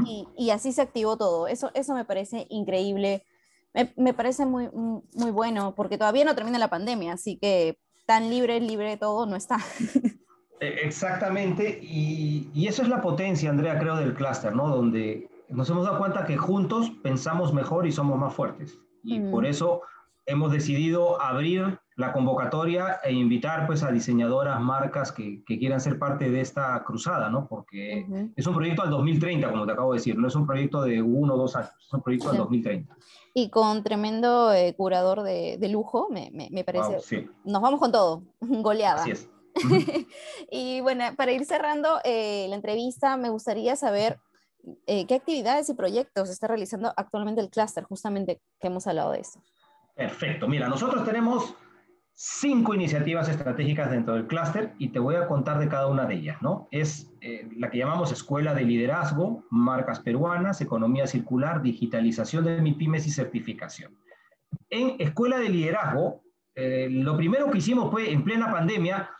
S1: Y, y, así se activó todo. Eso, eso me parece increíble. Me, me, parece muy, muy bueno porque todavía no termina la pandemia, así que tan libre, libre todo no está.
S2: E, exactamente, y, y, eso es la potencia, Andrea, creo, del clúster, ¿no? Donde nos hemos dado cuenta que juntos pensamos mejor y somos más fuertes. Y por eso hemos decidido abrir la convocatoria e invitar pues a diseñadoras, marcas que, que quieran ser parte de esta cruzada, ¿no? Porque es un proyecto al 2030, como te acabo de decir, no es un proyecto de uno o dos años, es un proyecto al 2030.
S1: Y con tremendo eh, curador de, de, lujo, me, me, parece. Nos vamos con todo, goleada.
S2: Así es.
S1: y bueno, para ir cerrando eh, la entrevista, me gustaría saber eh, qué actividades y proyectos está realizando actualmente el clúster, justamente que hemos hablado de esto.
S2: Perfecto. Mira, nosotros tenemos cinco iniciativas estratégicas dentro del clúster y te voy a contar de cada una de ellas, ¿no? Es eh, la que llamamos Escuela de Liderazgo, Marcas Peruanas, Economía Circular, Digitalización de MIPIMES y Certificación. En Escuela de Liderazgo, eh, lo primero que hicimos fue, en plena pandemia,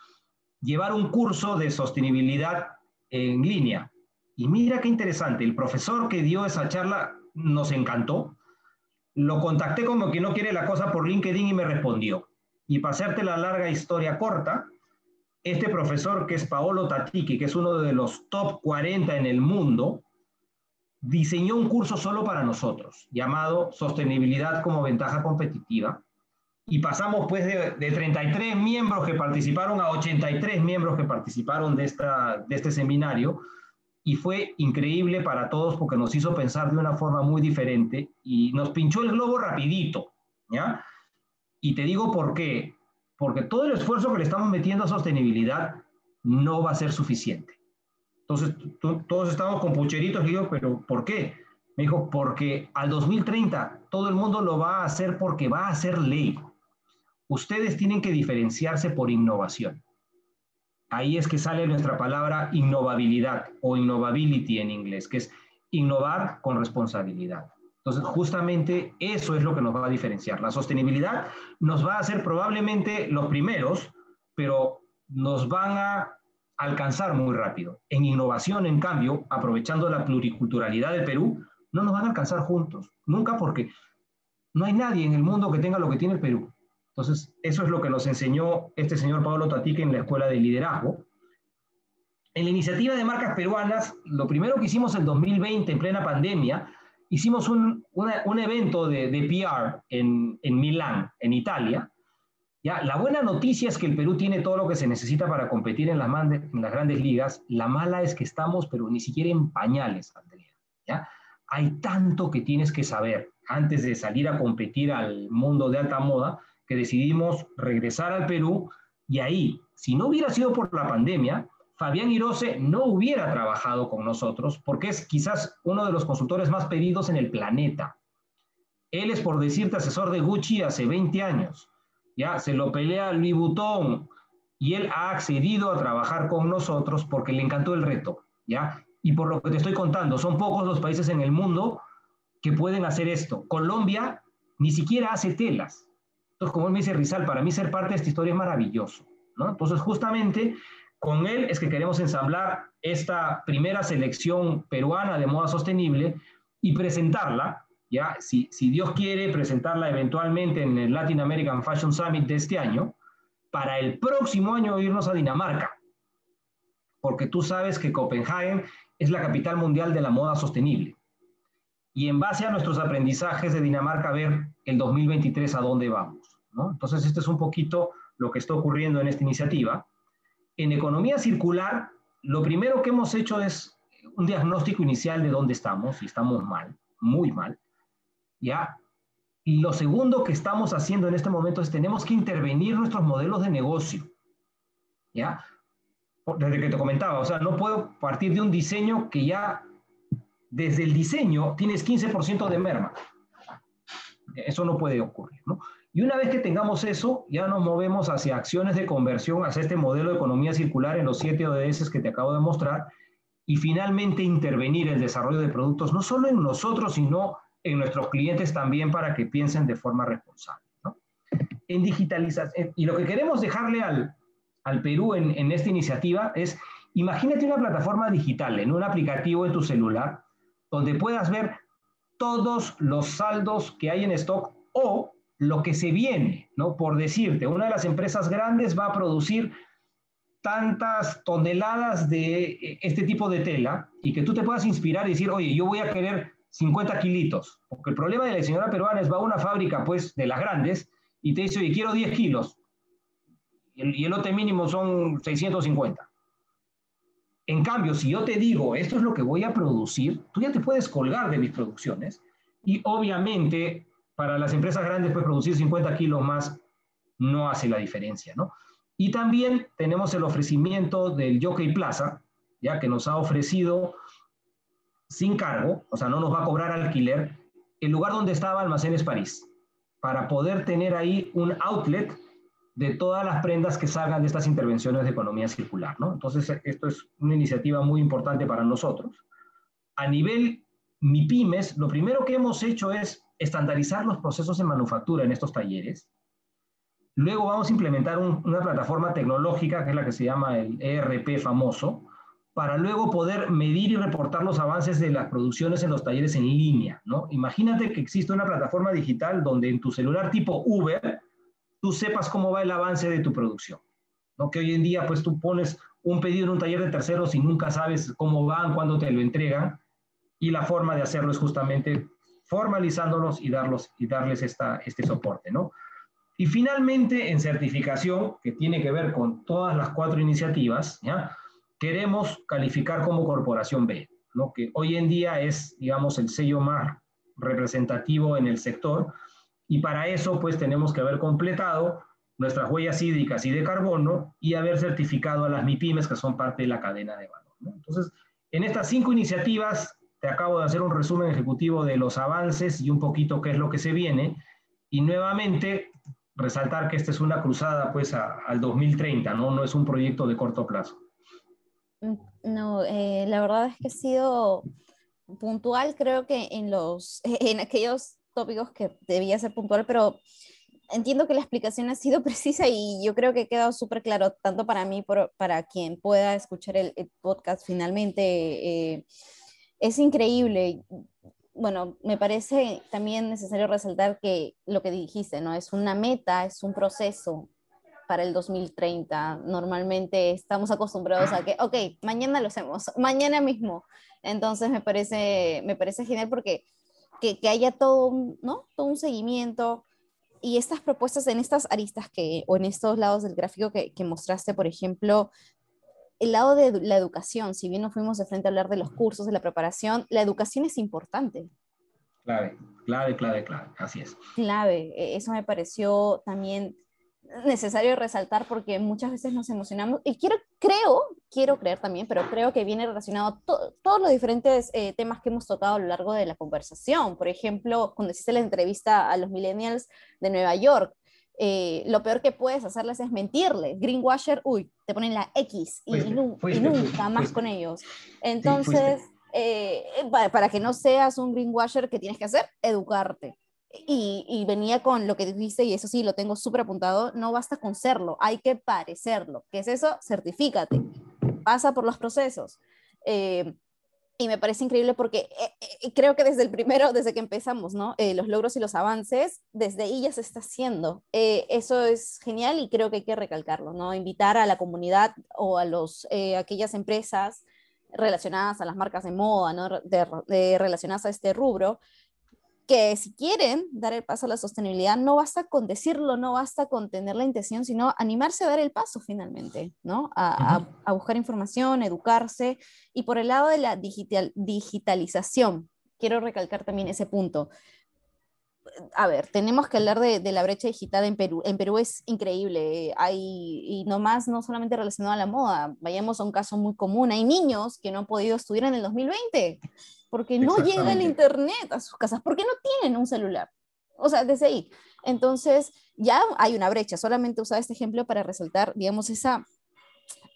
S2: llevar un curso de sostenibilidad en línea. Y mira qué interesante, el profesor que dio esa charla nos encantó. Lo contacté como que no quiere la cosa por LinkedIn y me respondió. Y para hacerte la larga historia corta, este profesor que es Paolo Tatiki, que es uno de los top 40 en el mundo, diseñó un curso solo para nosotros, llamado Sostenibilidad como ventaja competitiva. Y pasamos pues de, de 33 miembros que participaron a 83 miembros que participaron de, esta, de este seminario, y fue increíble para todos porque nos hizo pensar de una forma muy diferente y nos pinchó el globo rapidito, ¿ya? Y te digo por qué, porque todo el esfuerzo que le estamos metiendo a sostenibilidad no va a ser suficiente. Entonces, todos estamos con pucheritos y digo, pero ¿por qué? Me dijo, porque al 2030 todo el mundo lo va a hacer porque va a ser ley. Ustedes tienen que diferenciarse por innovación. Ahí es que sale nuestra palabra innovabilidad o innovability en inglés, que es innovar con responsabilidad. Entonces, justamente eso es lo que nos va a diferenciar. La sostenibilidad nos va a hacer probablemente los primeros, pero nos van a alcanzar muy rápido. En innovación, en cambio, aprovechando la pluriculturalidad de Perú, no nos van a alcanzar juntos, nunca porque no hay nadie en el mundo que tenga lo que tiene el Perú. Entonces, eso es lo que nos enseñó este señor Pablo Tatique en la Escuela de Liderazgo. En la iniciativa de marcas peruanas, lo primero que hicimos en 2020, en plena pandemia, hicimos un, un evento de, de PR en, en, Milán, en Italia. Ya, la buena noticia es que el Perú tiene todo lo que se necesita para competir en las, en las grandes ligas. La mala es que estamos, pero ni siquiera en pañales, Andrea. ¿ya? Hay tanto que tienes que saber antes de salir a competir al mundo de alta moda que decidimos regresar al Perú y ahí, si no hubiera sido por la pandemia, Fabián Irose no hubiera trabajado con nosotros porque es quizás uno de los consultores más pedidos en el planeta. Él es, por decirte, asesor de Gucci hace 20 años. Ya se lo pelea Louis Vuitton y él ha accedido a trabajar con nosotros porque le encantó el reto. ¿ya? Y por lo que te estoy contando, son pocos los países en el mundo que pueden hacer esto. Colombia ni siquiera hace telas. Entonces, como me dice Rizal, para mí ser parte de esta historia es maravilloso. ¿no? Entonces, justamente con él es que queremos ensamblar esta primera selección peruana de moda sostenible y presentarla, ya, si, Dios quiere, presentarla eventualmente en el Latin American Fashion Summit de este año, para el próximo año irnos a Dinamarca, porque tú sabes que Copenhague es la capital mundial de la moda sostenible. Y en base a nuestros aprendizajes de Dinamarca, ver el 2023 a dónde vamos. Entonces, este es un poquito lo que está ocurriendo en esta iniciativa. En economía circular, lo primero que hemos hecho es un diagnóstico inicial de dónde estamos, y estamos mal, muy mal. ¿ya? Y lo segundo que estamos haciendo en este momento es tenemos que intervenir nuestros modelos de negocio. ¿Ya? Desde que te comentaba, o sea, no puedo partir de un diseño que ya desde el diseño tienes 15% de merma. Eso no puede ocurrir, ¿no? Y una vez que tengamos eso, ya nos movemos hacia acciones de conversión, hacia este modelo de economía circular en los siete ODS que te acabo de mostrar, y finalmente intervenir el desarrollo de productos, no solo en nosotros, sino en nuestros clientes también para que piensen de forma responsable. En digitalización, y lo que queremos dejarle al, al Perú en, en, esta iniciativa es, imagínate una plataforma digital, en un aplicativo en tu celular, donde puedas ver todos los saldos que hay en stock o lo que se viene, ¿no? Por decirte, una de las empresas grandes va a producir tantas toneladas de eh, este tipo de tela y que tú te puedas inspirar y decir, oye, yo voy a querer 50 kilitos. Porque el problema de la señora peruana es va a una fábrica, pues, de las grandes y te dice, oye, quiero 10 kilos. El, y el lote mínimo son 650. En cambio, si yo te digo, esto es lo que voy a producir, tú ya te puedes colgar de mis producciones. Y obviamente, para las empresas grandes, pues producir 50 kilos más no hace la diferencia, ¿no? Y también tenemos el ofrecimiento del Jockey Plaza, ya que nos ha ofrecido sin cargo, o sea, no nos va a cobrar alquiler, el lugar donde estaba Almacenes París, para poder tener ahí un outlet de todas las prendas que salgan de estas intervenciones de economía circular, ¿no? Entonces, esto es una iniciativa muy importante para nosotros. A nivel MIPIMES, lo primero que hemos hecho es estandarizar los procesos de manufactura en estos talleres. Luego vamos a implementar un, una plataforma tecnológica, que es la que se llama el ERP famoso, para luego poder medir y reportar los avances de las producciones en los talleres en línea, ¿no? Imagínate que existe una plataforma digital donde en tu celular tipo Uber, tú sepas cómo va el avance de tu producción, ¿no? Que hoy en día, pues tú pones un pedido en un taller de terceros y nunca sabes cómo van, cuándo te lo entregan, y la forma de hacerlo es justamente formalizándolos y, darlos, y darles esta, este soporte, ¿no? Y finalmente, en certificación, que tiene que ver con todas las cuatro iniciativas, ¿ya? queremos calificar como corporación B, ¿no? que hoy en día es, digamos, el sello más representativo en el sector, y para eso, pues, tenemos que haber completado nuestras huellas hídricas y de carbono y haber certificado a las MIPIMES que son parte de la cadena de valor. Entonces, en estas cinco iniciativas, te acabo de hacer un resumen ejecutivo de los avances y un poquito qué es lo que se viene, y nuevamente resaltar que esta es una cruzada, pues, a, al 2030, ¿no? No es un proyecto de corto plazo.
S1: Mm, no, eh, la verdad es que he sido puntual, creo que en, los, en aquellos tópicos que debía ser puntual, pero entiendo que la explicación ha sido precisa y yo creo que ha quedado súper claro, tanto para mí, como para quien pueda escuchar el, el podcast finalmente. Eh, es increíble. Bueno, me parece también necesario resaltar que lo que dijiste, ¿no? Es una meta, es un proceso, para el 2030. Normalmente estamos acostumbrados a que, ok, mañana lo hacemos, mañana mismo. Entonces me parece, me parece genial porque que, que haya todo ¿no? todo un seguimiento y estas propuestas en estas aristas que, o en estos lados del gráfico que, que mostraste, por ejemplo, el lado de la educación, si bien no fuimos de frente a hablar de los cursos, de la preparación, la educación es importante.
S2: Clave, clave, clave, clave, así es.
S1: Clave, e, eso me pareció también necesario resaltar porque muchas veces nos emocionamos y quiero, creo, quiero creer también, pero creo que viene relacionado todos los diferentes eh, temas que hemos tocado a lo largo de la conversación. Por ejemplo, cuando hiciste la entrevista a los millennials de Nueva York, eh, lo peor que puedes hacerles es mentirles. Greenwasher, uy, te ponen la X y, nunca más con ellos. Entonces, eh, para, que no seas un greenwasher, ¿qué tienes que hacer? Educarte. Y, y, venía con lo que dijiste, y eso sí, lo tengo súper apuntado, no basta con serlo, hay que parecerlo. ¿Qué es eso? Certifícate, pasa por los procesos. Eh, y me parece increíble porque eh, eh, creo que desde el primero, desde que empezamos, ¿no? Eh, los logros y los avances, desde ahí ya se está haciendo. eso es genial y creo que hay que recalcarlo, ¿no? Invitar a la comunidad o a los, aquellas empresas relacionadas a las marcas de moda, ¿no? de, relacionadas a este rubro, que si quieren dar el paso a la sostenibilidad, no basta con decirlo, no basta con tener la intención, sino animarse a dar el paso finalmente, ¿no? A, buscar información, educarse. Y por el lado de la digital, digitalización, quiero recalcar también ese punto. A ver, tenemos que hablar de, la brecha digital en Perú. En Perú es increíble. Hay, y no más, no solamente relacionado a la moda. Vayamos a un caso muy común. Hay niños que no han podido estudiar en el 2020 porque no llega el Internet a sus casas, porque no tienen un celular. O sea, desde ahí. Entonces, ya hay una brecha. Solamente usaba este ejemplo para resaltar, digamos, esa,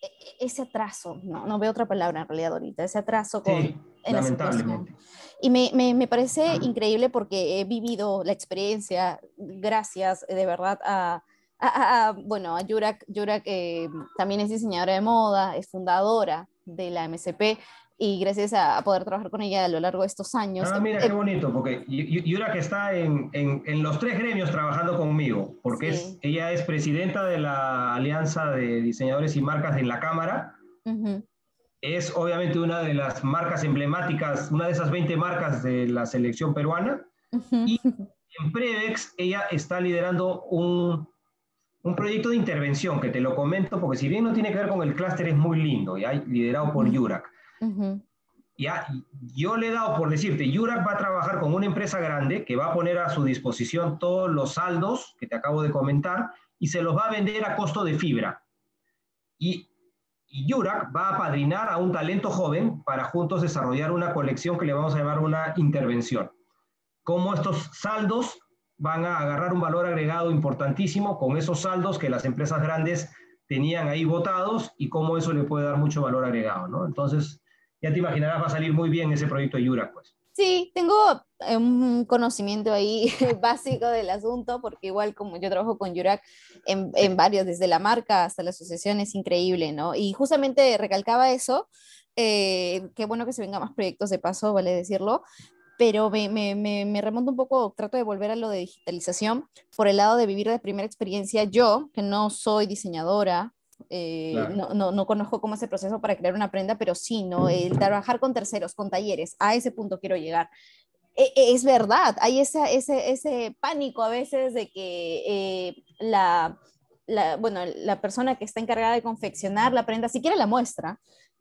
S1: e, e, ese atraso. No, no veo otra palabra en realidad ahorita. Ese atraso con,
S2: sí, en lamentablemente.
S1: Y me, me, me, parece increíble porque he vivido la experiencia, gracias de verdad a, a, bueno, a Yurak. Yurak eh, también es diseñadora de moda, es fundadora de la MCP y gracias a poder trabajar con ella a lo largo de estos años.
S2: Ah, mira, qué bonito, porque Yura que está en, en, en, los tres gremios trabajando conmigo, porque es, ella es presidenta de la Alianza de Diseñadores y Marcas en la Cámara. Es obviamente una de las marcas emblemáticas, una de esas 20 marcas de la selección peruana. Y en Prevex ella está liderando un, un proyecto de intervención que te lo comento, porque si bien no tiene que ver con el clúster, es muy lindo, y hay liderado por Yurak. Ya, yo le he dado por decirte, Yurak va a trabajar con una empresa grande que va a poner a su disposición todos los saldos que te acabo de comentar y se los va a vender a costo de fibra. Y, y Yurak va a padrinar a un talento joven para juntos desarrollar una colección que le vamos a llamar una intervención. Cómo estos saldos van a agarrar un valor agregado importantísimo con esos saldos que las empresas grandes tenían ahí votados y cómo eso le puede dar mucho valor agregado, ¿no? Entonces, ya te imaginarás, va a salir muy bien ese proyecto de Yurak, pues.
S1: Sí, tengo eh, un conocimiento ahí básico del asunto, porque igual como yo trabajo con Yurak en, en, varios, desde la marca hasta la asociación, es increíble, ¿no? Y justamente recalcaba eso, eh, qué bueno que se vengan más proyectos de paso, vale decirlo, pero me, me, me, remonto un poco, trato de volver a lo de digitalización, por el lado de vivir de primera experiencia, yo, que no soy diseñadora, eh, no, no, conozco cómo es el proceso para crear una prenda, pero sí, ¿no? El trabajar con terceros, con talleres, a ese punto quiero llegar. E, e, es verdad, hay ese, ese, ese pánico a veces de que eh, la, la, bueno, la persona que está encargada de confeccionar la prenda, si quiere la muestra,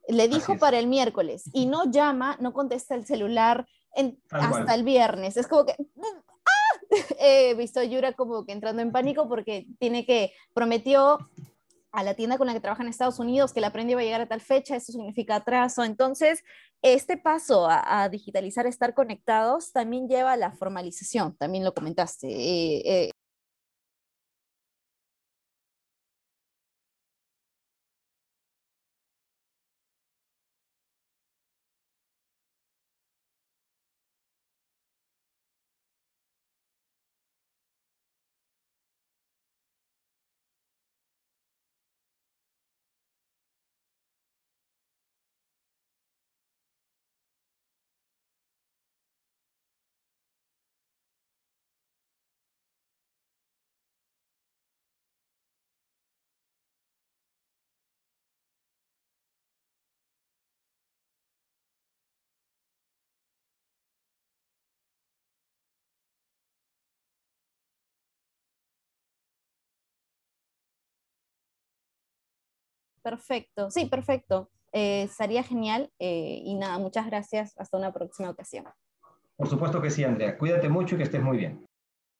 S1: le dijo para el miércoles y no llama, no contesta el celular hasta el viernes. Es como que, ¡ah! He visto a Yura como que entrando en pánico porque tiene que, prometió a la tienda con la que trabaja en Estados Unidos, que la prenda iba a llegar a tal fecha, eso significa atraso. Entonces, este paso a, digitalizar, estar conectados, también lleva a la formalización, también lo comentaste. Eh, eh, Perfecto, sí, perfecto. Eh, sería genial eh, y nada, muchas gracias. Hasta una próxima ocasión.
S2: Por supuesto que sí, Andrea. Cuídate mucho y que estés muy bien.